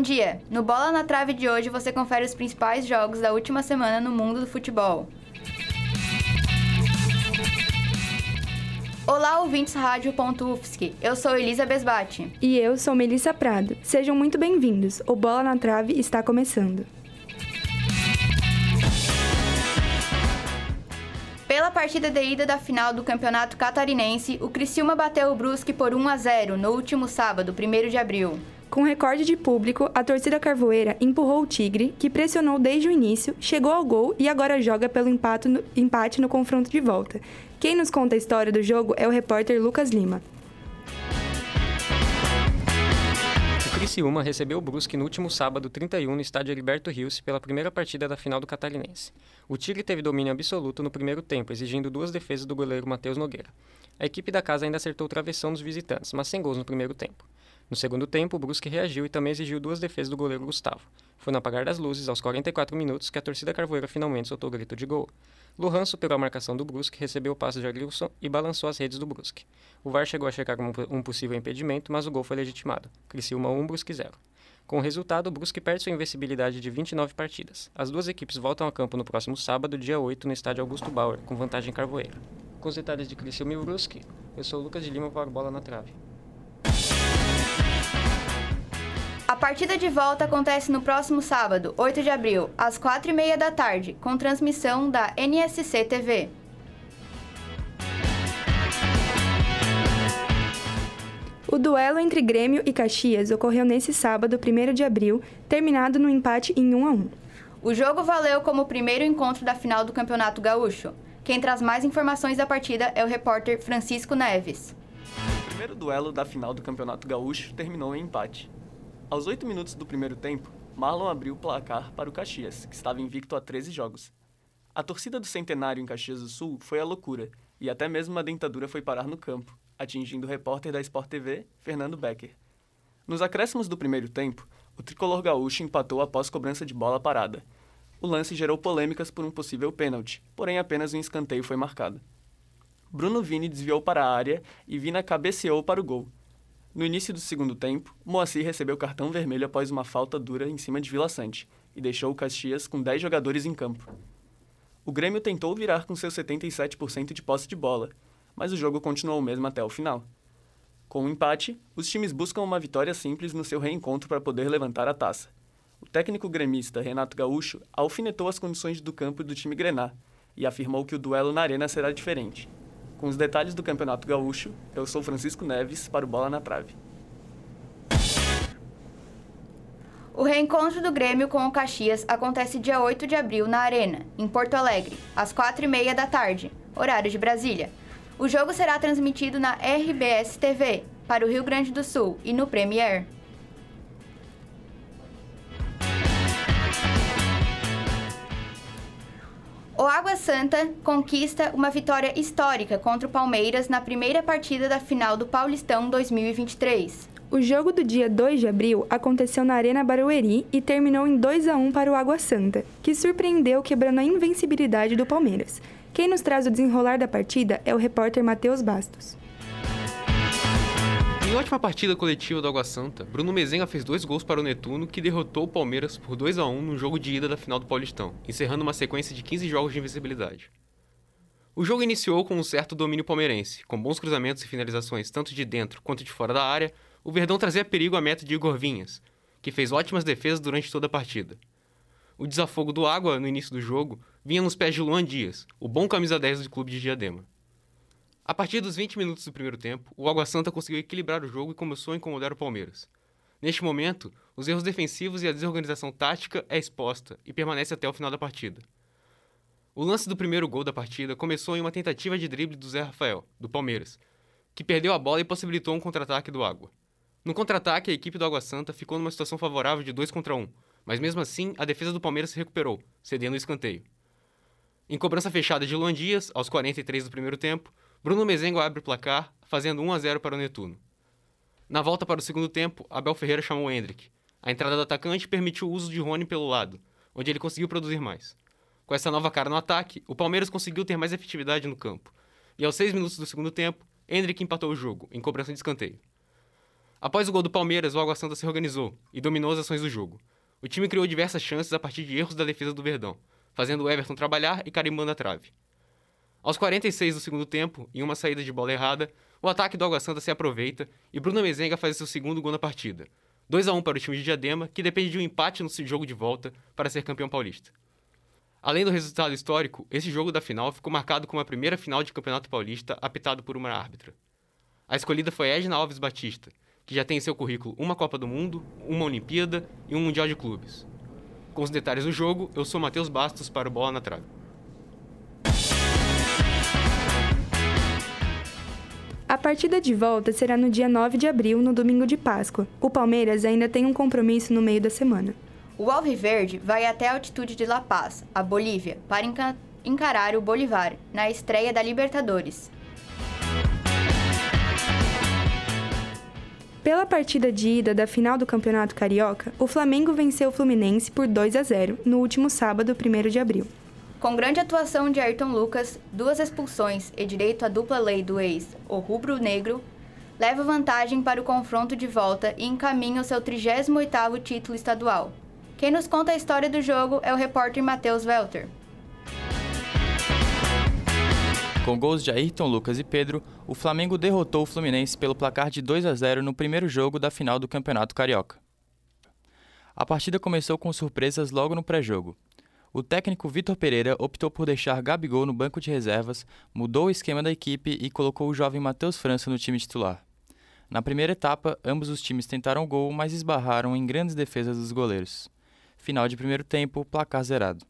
Bom dia! No Bola na Trave de hoje você confere os principais jogos da última semana no mundo do futebol. Olá, ouvintes rádio.ufsc. Eu sou Elisa Besbate. E eu sou Melissa Prado. Sejam muito bem-vindos. O Bola na Trave está começando. Pela partida de ida da final do Campeonato Catarinense, o Criciúma bateu o Brusque por 1 a 0 no último sábado, 1 de abril. Com recorde de público, a torcida carvoeira empurrou o Tigre, que pressionou desde o início, chegou ao gol e agora joga pelo empate no, empate no confronto de volta. Quem nos conta a história do jogo é o repórter Lucas Lima. O Criciúma recebeu o Brusque no último sábado 31 no estádio Heriberto Rios pela primeira partida da final do Catarinense. O Tigre teve domínio absoluto no primeiro tempo, exigindo duas defesas do goleiro Matheus Nogueira. A equipe da casa ainda acertou travessão dos visitantes, mas sem gols no primeiro tempo. No segundo tempo, o Brusque reagiu e também exigiu duas defesas do goleiro Gustavo. Foi no apagar das luzes, aos 44 minutos, que a torcida carvoeira finalmente soltou o grito de gol. Lohan superou a marcação do Brusque, recebeu o passe de Agrilson e balançou as redes do Brusque. O VAR chegou a checar um possível impedimento, mas o gol foi legitimado. Criciúma 1, Brusque 0. Com o resultado, o Brusque perde sua invencibilidade de 29 partidas. As duas equipes voltam a campo no próximo sábado, dia 8, no estádio Augusto Bauer, com vantagem carvoeira. Com os detalhes de Criciúma e Brusque, eu sou o Lucas de Lima para Bola na Trave. Partida de volta acontece no próximo sábado, 8 de abril, às 4h30 da tarde, com transmissão da NSC TV. O duelo entre Grêmio e Caxias ocorreu nesse sábado, 1 de abril, terminado no empate em 1 a 1. O jogo valeu como o primeiro encontro da final do Campeonato Gaúcho. Quem traz mais informações da partida é o repórter Francisco Neves. O primeiro duelo da final do Campeonato Gaúcho terminou em empate. Aos 8 minutos do primeiro tempo, Marlon abriu o placar para o Caxias, que estava invicto a 13 jogos. A torcida do Centenário em Caxias do Sul foi a loucura, e até mesmo uma dentadura foi parar no campo, atingindo o repórter da Sport TV, Fernando Becker. Nos acréscimos do primeiro tempo, o tricolor gaúcho empatou após cobrança de bola parada. O lance gerou polêmicas por um possível pênalti, porém apenas um escanteio foi marcado. Bruno Vini desviou para a área e Vina cabeceou para o gol. No início do segundo tempo, Moacir recebeu cartão vermelho após uma falta dura em cima de Vila Sante e deixou o Caxias com 10 jogadores em campo. O Grêmio tentou virar com seus 77% de posse de bola, mas o jogo continuou o mesmo até o final. Com o um empate, os times buscam uma vitória simples no seu reencontro para poder levantar a taça. O técnico gremista Renato Gaúcho alfinetou as condições do campo do time grená e afirmou que o duelo na arena será diferente. Com os detalhes do Campeonato Gaúcho, eu sou Francisco Neves para o Bola na Trave. O reencontro do Grêmio com o Caxias acontece dia 8 de abril na Arena, em Porto Alegre, às 4h30 da tarde, horário de Brasília. O jogo será transmitido na RBS TV, para o Rio Grande do Sul e no Premier. O Água Santa conquista uma vitória histórica contra o Palmeiras na primeira partida da final do Paulistão 2023. O jogo do dia 2 de abril aconteceu na Arena Barueri e terminou em 2 a 1 para o Água Santa, que surpreendeu quebrando a invencibilidade do Palmeiras. Quem nos traz o desenrolar da partida é o repórter Matheus Bastos. Em ótima partida coletiva do Água Santa, Bruno Mezenga fez dois gols para o Netuno, que derrotou o Palmeiras por 2 a 1 no jogo de ida da final do Paulistão, encerrando uma sequência de 15 jogos de invencibilidade. O jogo iniciou com um certo domínio palmeirense, com bons cruzamentos e finalizações tanto de dentro quanto de fora da área, o Verdão trazia perigo à meta de Igor Vinhas, que fez ótimas defesas durante toda a partida. O desafogo do Água no início do jogo vinha nos pés de Luan Dias, o bom camisa 10 do clube de Diadema. A partir dos 20 minutos do primeiro tempo, o Água Santa conseguiu equilibrar o jogo e começou a incomodar o Palmeiras. Neste momento, os erros defensivos e a desorganização tática é exposta e permanece até o final da partida. O lance do primeiro gol da partida começou em uma tentativa de drible do Zé Rafael, do Palmeiras, que perdeu a bola e possibilitou um contra-ataque do Água. No contra-ataque, a equipe do Água Santa ficou numa situação favorável de 2 contra 1, mas mesmo assim, a defesa do Palmeiras se recuperou, cedendo o escanteio. Em cobrança fechada de Luan Dias, aos 43 do primeiro tempo, Bruno Mezengo abre o placar, fazendo 1 a 0 para o Netuno. Na volta para o segundo tempo, Abel Ferreira chamou Hendrick. A entrada do atacante permitiu o uso de Rony pelo lado, onde ele conseguiu produzir mais. Com essa nova cara no ataque, o Palmeiras conseguiu ter mais efetividade no campo. E aos 6 minutos do segundo tempo, Hendrick empatou o jogo, em cobrança de escanteio. Após o gol do Palmeiras, o Água Santa se organizou e dominou as ações do jogo. O time criou diversas chances a partir de erros da defesa do Verdão, fazendo o Everton trabalhar e carimbando a trave. Aos 46 do segundo tempo, em uma saída de bola errada, o ataque do Água Santa se aproveita e Bruno Mezenga faz seu segundo gol na partida. 2 a 1 para o time de Diadema, que depende de um empate no jogo de volta para ser campeão paulista. Além do resultado histórico, esse jogo da final ficou marcado como a primeira final de Campeonato Paulista apitado por uma árbitra. A escolhida foi Edna Alves Batista, que já tem em seu currículo uma Copa do Mundo, uma Olimpíada e um Mundial de Clubes. Com os detalhes do jogo, eu sou Matheus Bastos para o Bola na Trave. A partida de volta será no dia 9 de abril, no domingo de Páscoa. O Palmeiras ainda tem um compromisso no meio da semana. O Alviverde vai até a altitude de La Paz, a Bolívia, para encarar o Bolivar na estreia da Libertadores. Pela partida de ida da final do Campeonato Carioca, o Flamengo venceu o Fluminense por 2 a 0 no último sábado, 1 de abril. Com grande atuação de Ayrton Lucas, duas expulsões e direito à dupla lei do ex, o rubro-negro, leva vantagem para o confronto de volta e encaminha o seu 38º título estadual. Quem nos conta a história do jogo é o repórter Matheus Welter. Com gols de Ayrton Lucas e Pedro, o Flamengo derrotou o Fluminense pelo placar de 2 a 0 no primeiro jogo da final do Campeonato Carioca. A partida começou com surpresas logo no pré-jogo. O técnico Vitor Pereira optou por deixar Gabigol no banco de reservas, mudou o esquema da equipe e colocou o jovem Matheus França no time titular. Na primeira etapa, ambos os times tentaram gol, mas esbarraram em grandes defesas dos goleiros. Final de primeiro tempo, placar zerado.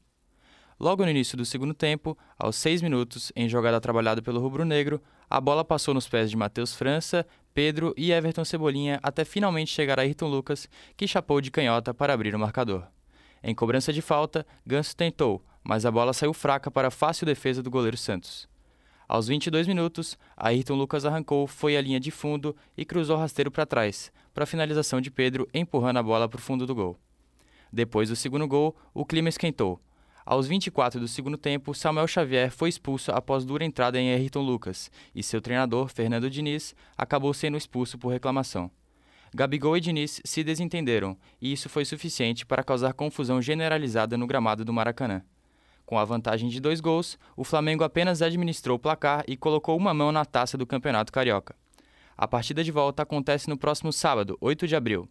Logo no início do segundo tempo, aos seis minutos, em jogada trabalhada pelo rubro-negro, a bola passou nos pés de Matheus França, Pedro e Everton Cebolinha até finalmente chegar a Ayrton Lucas, que chapou de canhota para abrir o marcador. Em cobrança de falta, Ganso tentou, mas a bola saiu fraca para a fácil defesa do goleiro Santos. Aos 22 minutos, Ayrton Lucas arrancou, foi à linha de fundo e cruzou rasteiro para trás, para a finalização de Pedro empurrando a bola para o fundo do gol. Depois do segundo gol, o clima esquentou. Aos 24 do segundo tempo, Samuel Xavier foi expulso após dura entrada em Ayrton Lucas, e seu treinador, Fernando Diniz, acabou sendo expulso por reclamação. Gabigol e Diniz se desentenderam, e isso foi suficiente para causar confusão generalizada no gramado do Maracanã. Com a vantagem de dois gols, o Flamengo apenas administrou o placar e colocou uma mão na taça do Campeonato Carioca. A partida de volta acontece no próximo sábado, 8 de abril.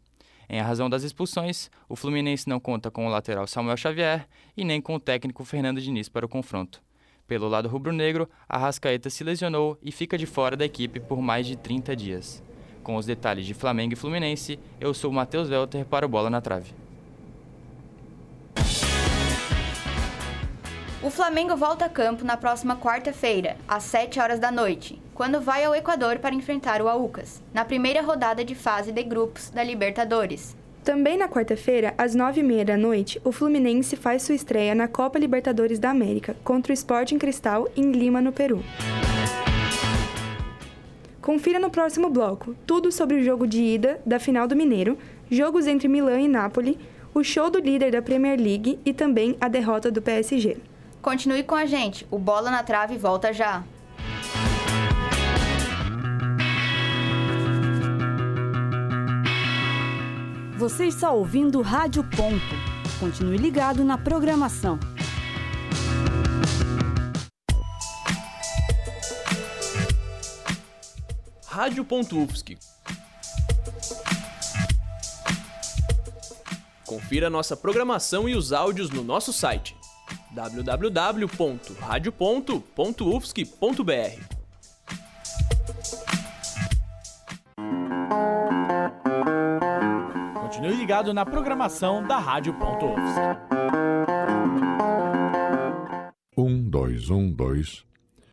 Em razão das expulsões, o Fluminense não conta com o lateral Samuel Xavier e nem com o técnico Fernando Diniz para o confronto. Pelo lado rubro-negro, a Rascaeta se lesionou e fica de fora da equipe por mais de 30 dias. Com os detalhes de Flamengo e Fluminense, eu sou Matheus Welter para o Bola na Trave. O Flamengo volta a campo na próxima quarta-feira, às 7 horas da noite, quando vai ao Equador para enfrentar o Aucas, na primeira rodada de fase de grupos da Libertadores. Também na quarta-feira, às 9h30 da noite, o Fluminense faz sua estreia na Copa Libertadores da América contra o Sporting Cristal em Lima, no Peru. Confira no próximo bloco tudo sobre o jogo de ida da final do Mineiro, jogos entre Milan e Nápoles, o show do líder da Premier League e também a derrota do PSG. Continue com a gente, o Bola na Trave volta já. Você está ouvindo Rádio Ponto. Continue ligado na programação. Rádio.UFSC. Confira nossa programação e os áudios no nosso site www.radio.ufsc.br. Continue ligado na programação da Rádio.UFSC. Um, dois, um, dois.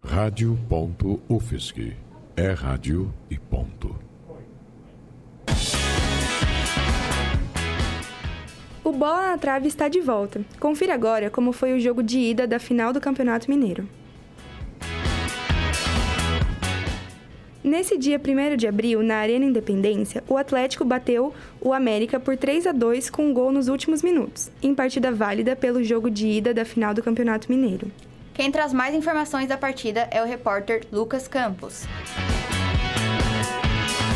Rádio.UFSC. É rádio e ponto. O Bola na Trave está de volta. Confira agora como foi o jogo de ida da final do Campeonato Mineiro. Nesse dia 1 de abril, na Arena Independência, o Atlético bateu o América por 3 a 2 com um gol nos últimos minutos, em partida válida pelo jogo de ida da final do Campeonato Mineiro. Quem traz mais informações da partida é o repórter Lucas Campos.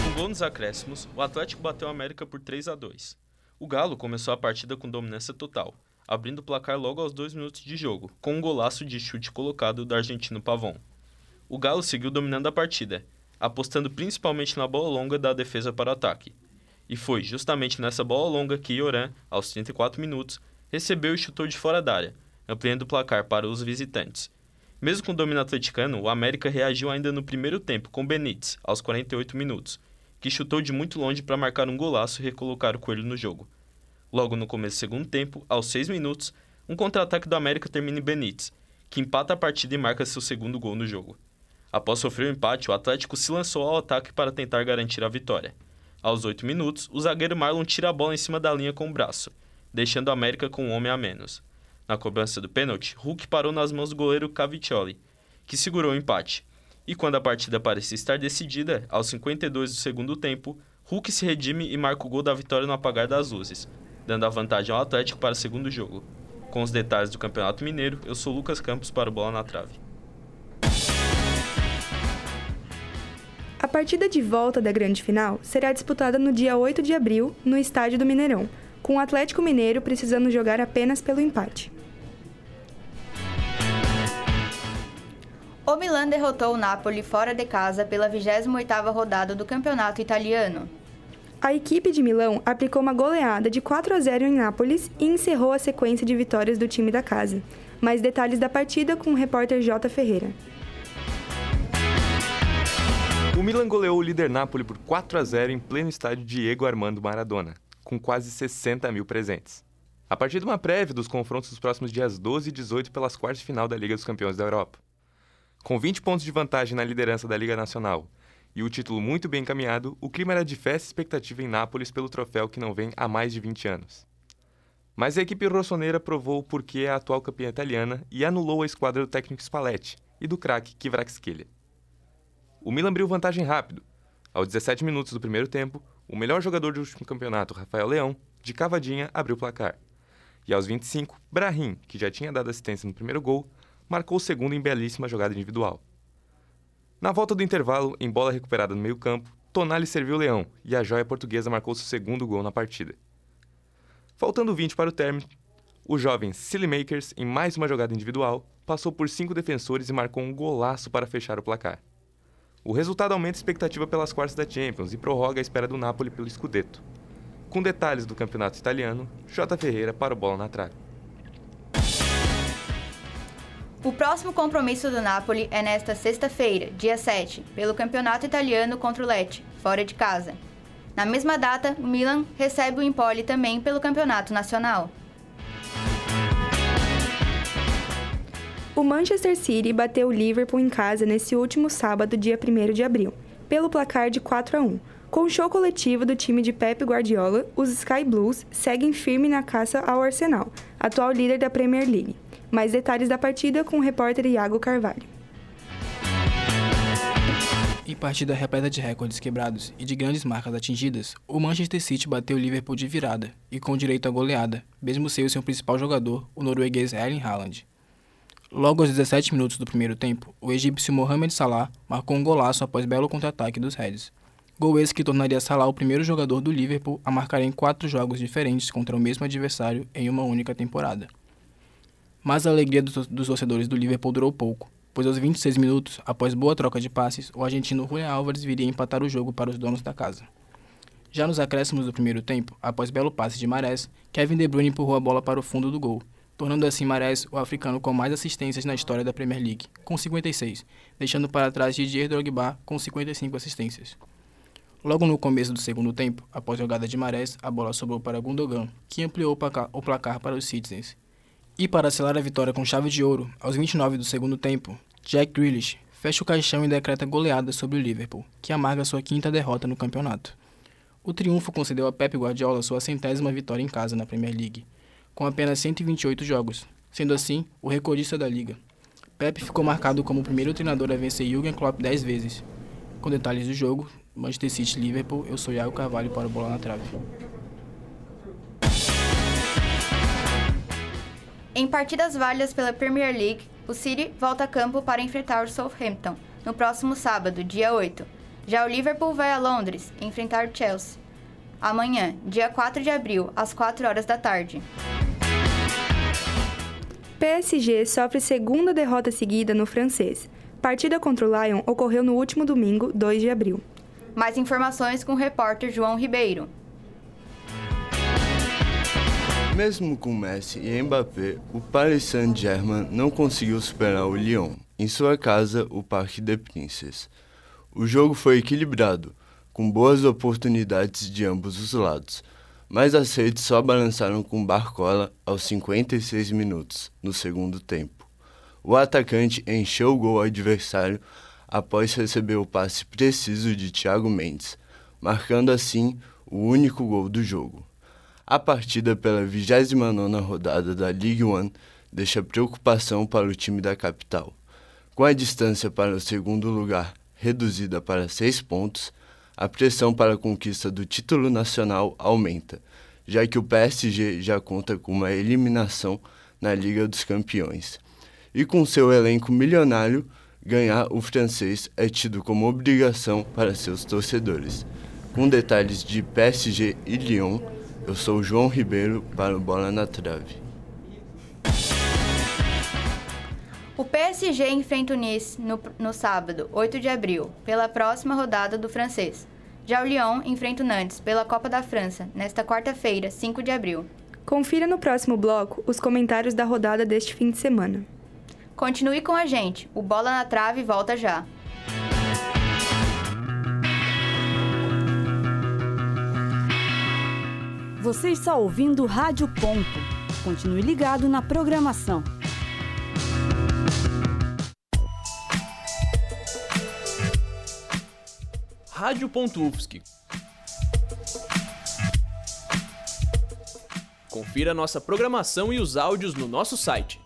Com gol nos acréscimos, o Atlético bateu o América por 3 a 2. O Galo começou a partida com dominância total, abrindo o placar logo aos dois minutos de jogo, com um golaço de chute colocado do argentino Pavon. O Galo seguiu dominando a partida, apostando principalmente na bola longa da defesa para o ataque. E foi justamente nessa bola longa que Ioran, aos 34 minutos, recebeu e chutou de fora da área, ampliando o placar para os visitantes. Mesmo com o domínio atleticano, o América reagiu ainda no primeiro tempo com Benítez, aos 48 minutos, que chutou de muito longe para marcar um golaço e recolocar o Coelho no jogo. Logo no começo do segundo tempo, aos 6 minutos, um contra-ataque do América termina em Benítez, que empata a partida e marca seu segundo gol no jogo. Após sofrer o empate, o Atlético se lançou ao ataque para tentar garantir a vitória. Aos 8 minutos, o zagueiro Marlon tira a bola em cima da linha com o braço, deixando o América com um homem a menos. Na cobrança do pênalti, Hulk parou nas mãos do goleiro Caviccioli, que segurou o empate, e quando a partida parecia estar decidida, aos 52 do segundo tempo, Hulk se redime e marca o gol da vitória no apagar das luzes, dando a vantagem ao Atlético para o segundo jogo. Com os detalhes do Campeonato Mineiro, eu sou Lucas Campos para o Bola na Trave. A partida de volta da grande final será disputada no dia 8 de abril, no estádio do Mineirão, com o Atlético Mineiro precisando jogar apenas pelo empate. O Milan derrotou o Napoli fora de casa pela 28ª rodada do Campeonato Italiano. A equipe de Milão aplicou uma goleada de 4 a 0 em Nápoles e encerrou a sequência de vitórias do time da casa. Mais detalhes da partida com o repórter J. Ferreira. O Milan goleou o líder Napoli por 4 a 0 em pleno estádio Diego Armando Maradona, com quase 60 mil presentes. A partir de uma prévia dos confrontos dos próximos dias 12 e 18 pelas quartas de final da Liga dos Campeões da Europa. Com 20 pontos de vantagem na liderança da Liga Nacional e o título muito bem encaminhado, o clima era de festa e expectativa em Nápoles pelo troféu que não vem há mais de 20 anos. Mas a equipe rossoneira provou o porquê é a atual campeã italiana e anulou a esquadra do técnico Spalletti e do craque Kvaratskhelia. O Milan abriu vantagem rápido. Aos 17 minutos do primeiro tempo, o melhor jogador do último campeonato, Rafael Leão, de cavadinha, abriu o placar. E aos 25, Brahim, que já tinha dado assistência no primeiro gol, marcou o segundo em belíssima jogada individual. Na volta do intervalo, em bola recuperada no meio-campo, Tonali serviu o Leão e a joia portuguesa marcou seu segundo gol na partida. Faltando 20 para o término, o jovem Silly Makers, em mais uma jogada individual, passou por cinco defensores e marcou um golaço para fechar o placar. O resultado aumenta a expectativa pelas quartas da Champions e prorroga a espera do Napoli pelo Scudetto. Com detalhes do campeonato italiano, J. Ferreira para o Bola na Trave. O próximo compromisso do Napoli é nesta sexta-feira, dia 7, pelo Campeonato Italiano contra o Lecce, fora de casa. Na mesma data, o Milan recebe o Empoli também pelo Campeonato Nacional. O Manchester City bateu o Liverpool em casa nesse último sábado, dia 1 de abril, pelo placar de 4 a 1. Com o show coletivo do time de Pep Guardiola, os Sky Blues seguem firme na caça ao Arsenal, atual líder da Premier League. Mais detalhes da partida com o repórter Iago Carvalho. Em partida repleta de recordes quebrados e de grandes marcas atingidas, o Manchester City bateu o Liverpool de virada e com direito à goleada, mesmo sem o seu principal jogador, o norueguês Erling Haaland. Logo aos 17 minutos do primeiro tempo, o egípcio Mohamed Salah marcou um golaço após belo contra-ataque dos Reds. Gol esse que tornaria Salah o primeiro jogador do Liverpool a marcar em quatro jogos diferentes contra o mesmo adversário em uma única temporada. Mas a alegria dos torcedores do Liverpool durou pouco, pois aos 26 minutos, após boa troca de passes, o argentino Julian Álvares viria empatar o jogo para os donos da casa. Já nos acréscimos do primeiro tempo, após belo passe de Marés, Kevin De Bruyne empurrou a bola para o fundo do gol, tornando assim Marés o africano com mais assistências na história da Premier League, com 56, deixando para trás Didier Drogba com 55 assistências. Logo no começo do segundo tempo, após jogada de Marés, a bola sobrou para Gundogan, que ampliou o placar para os Citizens, e para selar a vitória com chave de ouro, aos 29 do segundo tempo, Jack Grealish fecha o caixão e decreta goleada sobre o Liverpool, que amarga sua quinta derrota no campeonato. O triunfo concedeu a Pep Guardiola sua centésima vitória em casa na Premier League, com apenas 128 jogos, sendo assim o recordista da liga. Pep ficou marcado como o primeiro treinador a vencer Jürgen Klopp 10 vezes. Com detalhes do jogo, Manchester City Liverpool, eu sou Iago Carvalho para o Bola na Trave. Em partidas válidas pela Premier League, o City volta a campo para enfrentar o Southampton no próximo sábado, dia 8. Já o Liverpool vai a Londres enfrentar o Chelsea. Amanhã, dia 4 de abril, às 4 horas da tarde. PSG sofre segunda derrota seguida no francês. Partida contra o Lyon ocorreu no último domingo, 2 de abril. Mais informações com o repórter João Ribeiro. Mesmo com Messi e Mbappé, o Paris Saint-Germain não conseguiu superar o Lyon, em sua casa, o Parque des Princes. O jogo foi equilibrado, com boas oportunidades de ambos os lados, mas as redes só balançaram com Barcola aos 56 minutos, no segundo tempo. O atacante encheu o gol adversário após receber o passe preciso de Thiago Mendes, marcando assim o único gol do jogo. A partida pela 29ª rodada da Ligue 1 deixa preocupação para o time da capital. Com a distância para o segundo lugar reduzida para seis pontos, a pressão para a conquista do título nacional aumenta, já que o PSG já conta com uma eliminação na Liga dos Campeões. E com seu elenco milionário, ganhar o francês é tido como obrigação para seus torcedores. Com detalhes de PSG e Lyon, eu sou o João Ribeiro para o Bola na Trave. O PSG enfrenta o Nice no, no sábado, 8 de abril, pela próxima rodada do francês. Já o Lyon enfrenta o Nantes pela Copa da França, nesta quarta-feira, 5 de abril. Confira no próximo bloco os comentários da rodada deste fim de semana. Continue com a gente, o Bola na Trave volta já. Você está ouvindo Rádio Ponto. Continue ligado na programação. Rádio.UFSC. Confira nossa programação e os áudios no nosso site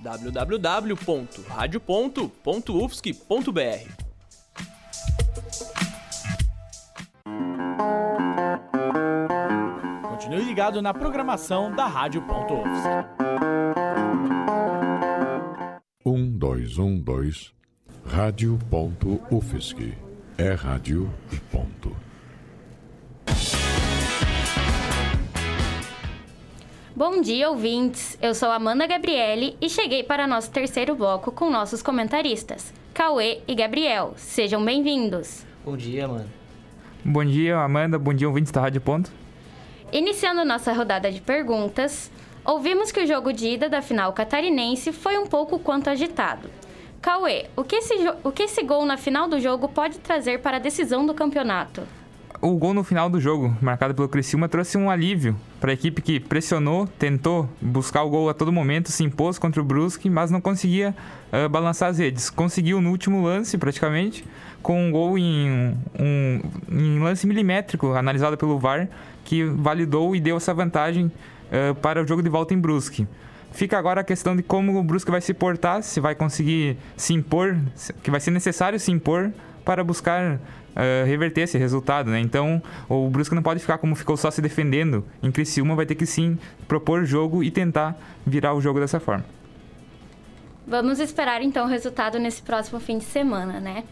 www.radio.ufsc.br. ligado na programação da Rádio.UFSC. Um, dois, um, dois. Rádio.UFSC. É rádio e ponto. Bom dia, ouvintes! Eu sou Amanda Gabriele e cheguei para nosso terceiro bloco com nossos comentaristas, Cauê e Gabriel. Sejam bem-vindos! Bom dia, mano. Bom dia, Amanda. Bom dia, ouvintes da Rádio Ponto. Iniciando nossa rodada de perguntas, ouvimos que o jogo de ida da final catarinense foi um pouco quanto agitado. Cauê, o que, esse, o que esse gol na final do jogo pode trazer para a decisão do campeonato? O gol no final do jogo, marcado pelo Criciúma, trouxe um alívio para a equipe que pressionou, tentou buscar o gol a todo momento, se impôs contra o Brusque, mas não conseguia uh, balançar as redes. Conseguiu no último lance, praticamente, com um gol em um, em lance milimétrico, analisado pelo VAR, que validou e deu essa vantagem uh, para o jogo de volta em Brusque. Fica agora a questão de como o Brusque vai se portar, se vai conseguir se impor, que vai ser necessário se impor para buscar uh, reverter esse resultado, né? Então, o Brusque não pode ficar como ficou só se defendendo. Em Criciúma vai ter que sim propor jogo e tentar virar o jogo dessa forma. Vamos esperar então o resultado nesse próximo fim de semana, né?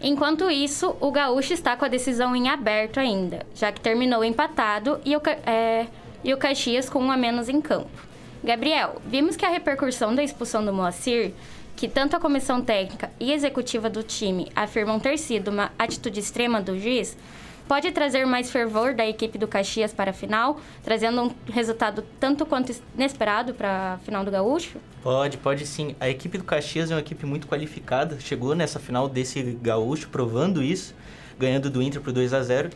Enquanto isso, o Gaúcho está com a decisão em aberto ainda, já que terminou empatado e o, é, e o Caxias com um a menos em campo. Gabriel, vimos que a repercussão da expulsão do Moacir, que tanto a comissão técnica e executiva do time afirmam ter sido uma atitude extrema do juiz, pode trazer mais fervor da equipe do Caxias para a final, trazendo um resultado tanto quanto inesperado para a final do Gaúcho? Pode, pode sim. A equipe do Caxias é uma equipe muito qualificada, chegou nessa final desse Gaúcho provando isso, ganhando do Inter por 2 a 0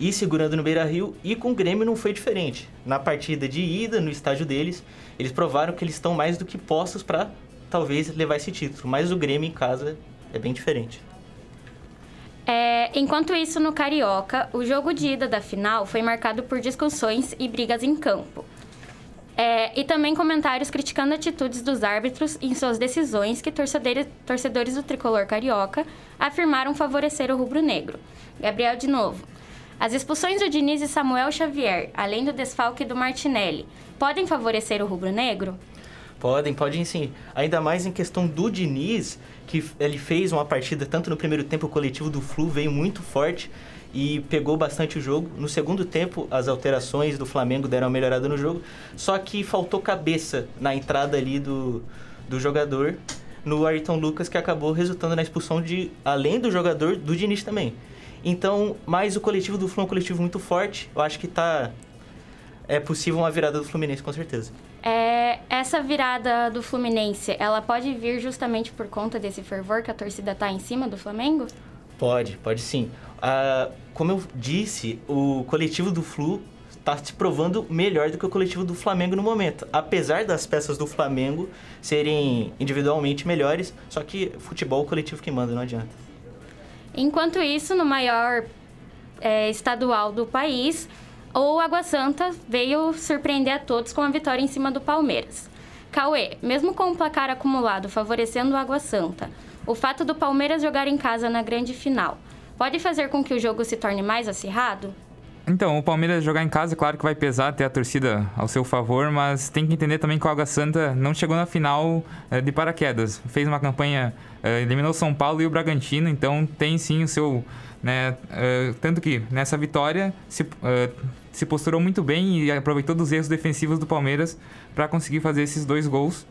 e segurando no Beira-Rio, e com o Grêmio não foi diferente. Na partida de ida, no estádio deles, eles provaram que eles estão mais do que postos para talvez levar esse título, mas o Grêmio em casa é bem diferente. É, enquanto isso, no Carioca, o jogo de ida da final foi marcado por discussões e brigas em campo. É, e também comentários criticando atitudes dos árbitros em suas decisões que torcedores, torcedores do tricolor carioca afirmaram favorecer o rubro-negro. Gabriel, de novo. As expulsões do Diniz e Samuel Xavier, além do desfalque do Martinelli, podem favorecer o rubro-negro? Podem, podem sim. Ainda mais em questão do Diniz, que ele fez uma partida, tanto no primeiro tempo, o coletivo do Flu veio muito forte e pegou bastante o jogo. No segundo tempo, as alterações do Flamengo deram uma melhorada no jogo, só que faltou cabeça na entrada ali do, do jogador, no Ayrton Lucas, que acabou resultando na expulsão de, além do jogador, do Diniz também. Então, mas o coletivo do Flu é um coletivo muito forte, eu acho que tá é possível uma virada do Fluminense, com certeza. É, essa virada do Fluminense, ela pode vir justamente por conta desse fervor que a torcida tá em cima do Flamengo? Pode, pode sim. Ah, como eu disse, o coletivo do Flu está se provando melhor do que o coletivo do Flamengo no momento. Apesar das peças do Flamengo serem individualmente melhores, só que futebol é o coletivo que manda, não adianta. Enquanto isso, no maior é, estadual do país, o Água Santa veio surpreender a todos com a vitória em cima do Palmeiras. Cauê, mesmo com o placar acumulado favorecendo o Água Santa, o fato do Palmeiras jogar em casa na grande final pode fazer com que o jogo se torne mais acirrado? Então, o Palmeiras jogar em casa, claro que vai pesar ter a torcida ao seu favor, mas tem que entender também que o Água Santa não chegou na final é, de paraquedas. Fez uma campanha, é, eliminou São Paulo e o Bragantino, então tem sim o seu. Né, é, tanto que nessa vitória se, se posturou muito bem e aproveitou dos erros defensivos do Palmeiras para conseguir fazer esses dois gols.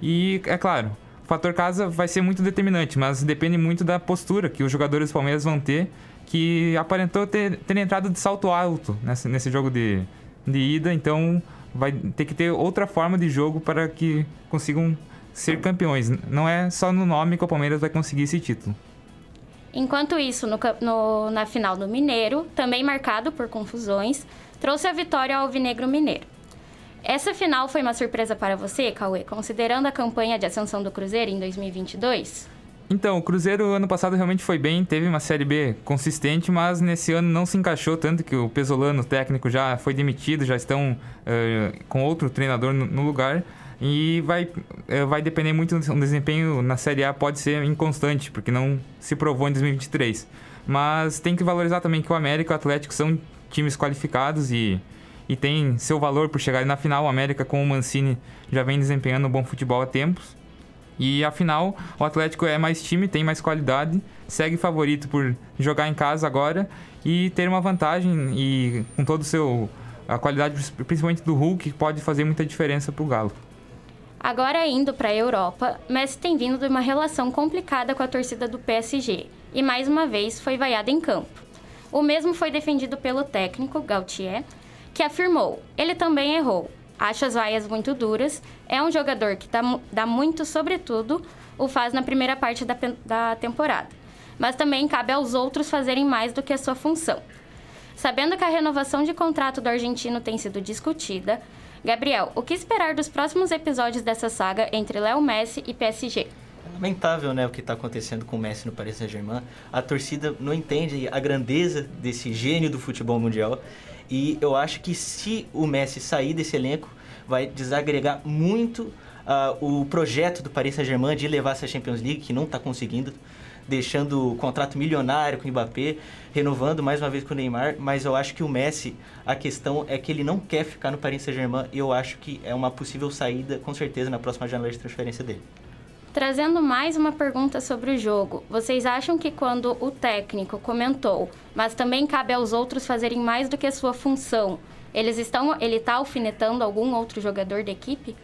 E, é claro, o fator casa vai ser muito determinante, mas depende muito da postura que os jogadores do Palmeiras vão ter, que aparentou ter, ter entrado de salto alto nesse, nesse jogo de, de ida, então vai ter que ter outra forma de jogo para que consigam ser campeões. Não é só no nome que o Palmeiras vai conseguir esse título. Enquanto isso, no, no, na final do Mineiro, também marcado por confusões, trouxe a vitória ao Alvinegro Mineiro. Essa final foi uma surpresa para você, Cauê, considerando a campanha de ascensão do Cruzeiro em 2022? Então, o Cruzeiro ano passado realmente foi bem, teve uma Série B consistente, mas nesse ano não se encaixou tanto que o Pesolano, técnico, já foi demitido, já estão uh, com outro treinador no, no lugar e vai, uh, vai depender muito do desempenho na Série A, pode ser inconstante, porque não se provou em 2023. Mas tem que valorizar também que o América e o Atlético são times qualificados e, e tem seu valor por chegar na final. O América com o Mancini já vem desempenhando um bom futebol há tempos. E afinal, o Atlético é mais time, tem mais qualidade, segue favorito por jogar em casa agora e ter uma vantagem e com todo o seu a qualidade principalmente do Hulk pode fazer muita diferença para o Galo. Agora indo para a Europa, Messi tem vindo de uma relação complicada com a torcida do PSG e mais uma vez foi vaiado em campo. O mesmo foi defendido pelo técnico, Gautier, que afirmou: ele também errou, acha as vaias muito duras, é um jogador que dá, dá muito, sobretudo, o faz na primeira parte da, da temporada. Mas também cabe aos outros fazerem mais do que a sua função. Sabendo que a renovação de contrato do argentino tem sido discutida, Gabriel, o que esperar dos próximos episódios dessa saga entre Léo Messi e PSG? lamentável, né, o que está acontecendo com o Messi no Paris Saint-Germain. A torcida não entende a grandeza desse gênio do futebol mundial. E eu acho que se o Messi sair desse elenco, vai desagregar muito uh, o projeto do Paris Saint-Germain de levar essa Champions League, que não está conseguindo, deixando o contrato milionário com o Mbappé, renovando mais uma vez com o Neymar. Mas eu acho que o Messi, a questão é que ele não quer ficar no Paris Saint-Germain. E eu acho que é uma possível saída, com certeza, na próxima janela de transferência dele. Trazendo mais uma pergunta sobre o jogo, vocês acham que quando o técnico comentou, mas também cabe aos outros fazerem mais do que a sua função, eles estão, ele está alfinetando algum outro jogador da equipe?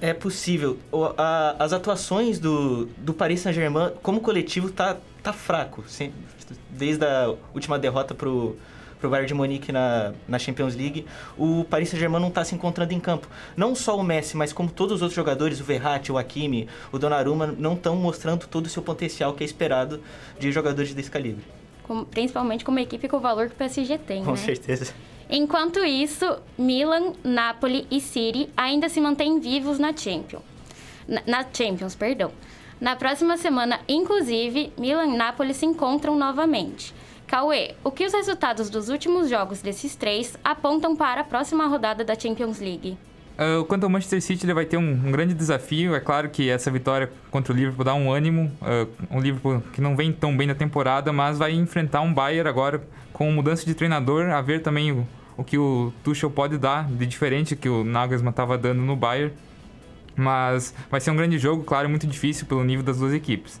É possível. O, a, as atuações do, do Paris Saint-Germain como coletivo tá, tá fraco. Desde a última derrota pro para o Bayern de Munique na, na Champions League, o Paris Saint-Germain não está se encontrando em campo. Não só o Messi, mas como todos os outros jogadores, o Verratti, o Hakimi, o Donnarumma, não estão mostrando todo o seu potencial que é esperado de jogadores desse calibre. Com, principalmente com uma equipe com o valor que o PSG tem, Com né? certeza. Enquanto isso, Milan, Napoli e City ainda se mantêm vivos na Champions. Na, Champions, perdão. Na próxima semana, inclusive, Milan e Napoli se encontram novamente. Cauê, o que os resultados dos últimos jogos desses três apontam para a próxima rodada da Champions League? Uh, quanto ao Manchester City, ele vai ter um, um, grande desafio. É claro que essa vitória contra o Liverpool dá um ânimo. Uh, um Liverpool que não vem tão bem na temporada, mas vai enfrentar um Bayern agora com mudança de treinador. A ver também o, o que o Tuchel pode dar de diferente que o Nagelsmann estava dando no Bayern. Mas vai ser um grande jogo, claro, muito difícil pelo nível das duas equipes.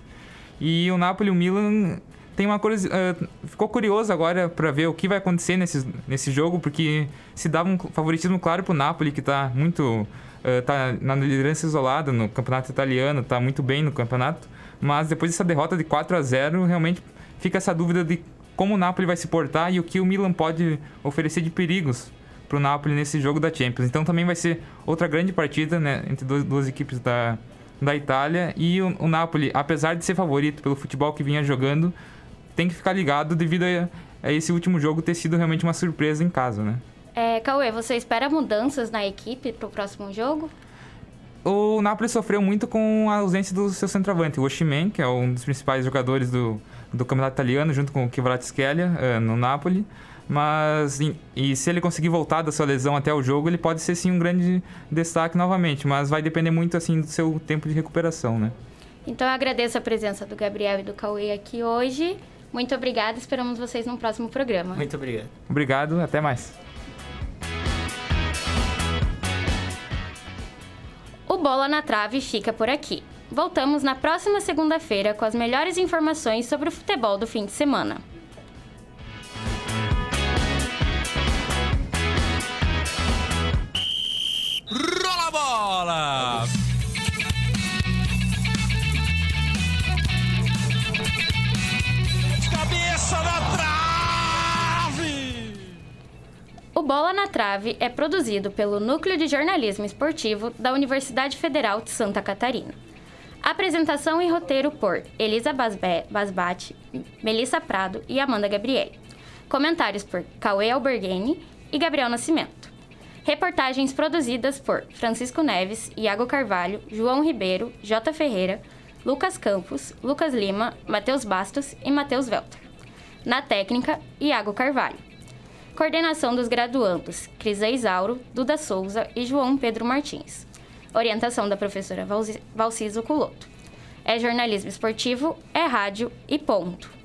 E o Napoli e o Milan tem uma. Uh, ficou curioso agora para ver o que vai acontecer nesse, nesse jogo, porque se dava um favoritismo claro para o Napoli, que está muito. Uh, tá na liderança isolada no campeonato italiano, está muito bem no campeonato. Mas depois dessa derrota de 4 a 0 realmente fica essa dúvida de como o Napoli vai se portar e o que o Milan pode oferecer de perigos para o Napoli nesse jogo da Champions. Então também vai ser outra grande partida né, entre duas, duas equipes da, da Itália. E o, o, Napoli, apesar de ser favorito pelo futebol que vinha jogando, tem que ficar ligado devido a, a esse último jogo ter sido realmente uma surpresa em casa, né? É, Cauê, você espera mudanças na equipe para o próximo jogo? O Napoli sofreu muito com a ausência do seu centroavante, o Oshimen, que é um dos principais jogadores do, do campeonato italiano, junto com o Kvaratskhelia, uh, no Napoli. Mas, e, e se ele conseguir voltar da sua lesão até o jogo, ele pode ser sim um grande destaque novamente, mas vai depender muito assim do seu tempo de recuperação, né? Então eu agradeço a presença do Gabriel e do Cauê aqui hoje. Muito obrigada, esperamos vocês no próximo programa. Muito obrigado. Obrigado, até mais. O Bola na Trave fica por aqui. Voltamos na próxima segunda-feira com as melhores informações sobre o futebol do fim de semana. Rola bola! Bola na Trave é produzido pelo Núcleo de Jornalismo Esportivo da Universidade Federal de Santa Catarina. Apresentação e roteiro por Elisa Basbate, Melissa Prado e Amanda Gabriele. Comentários por Cauê Alberghini e Gabriel Nascimento. Reportagens produzidas por Francisco Neves, Iago Carvalho, João Ribeiro, J. Ferreira, Lucas Campos, Lucas Lima, Matheus Bastos e Matheus Welter. Na técnica, Iago Carvalho. Coordenação dos graduandos Crisa Isauro, Duda Souza e João Pedro Martins. Orientação da professora Valciso Culoto. É jornalismo esportivo, é rádio e ponto.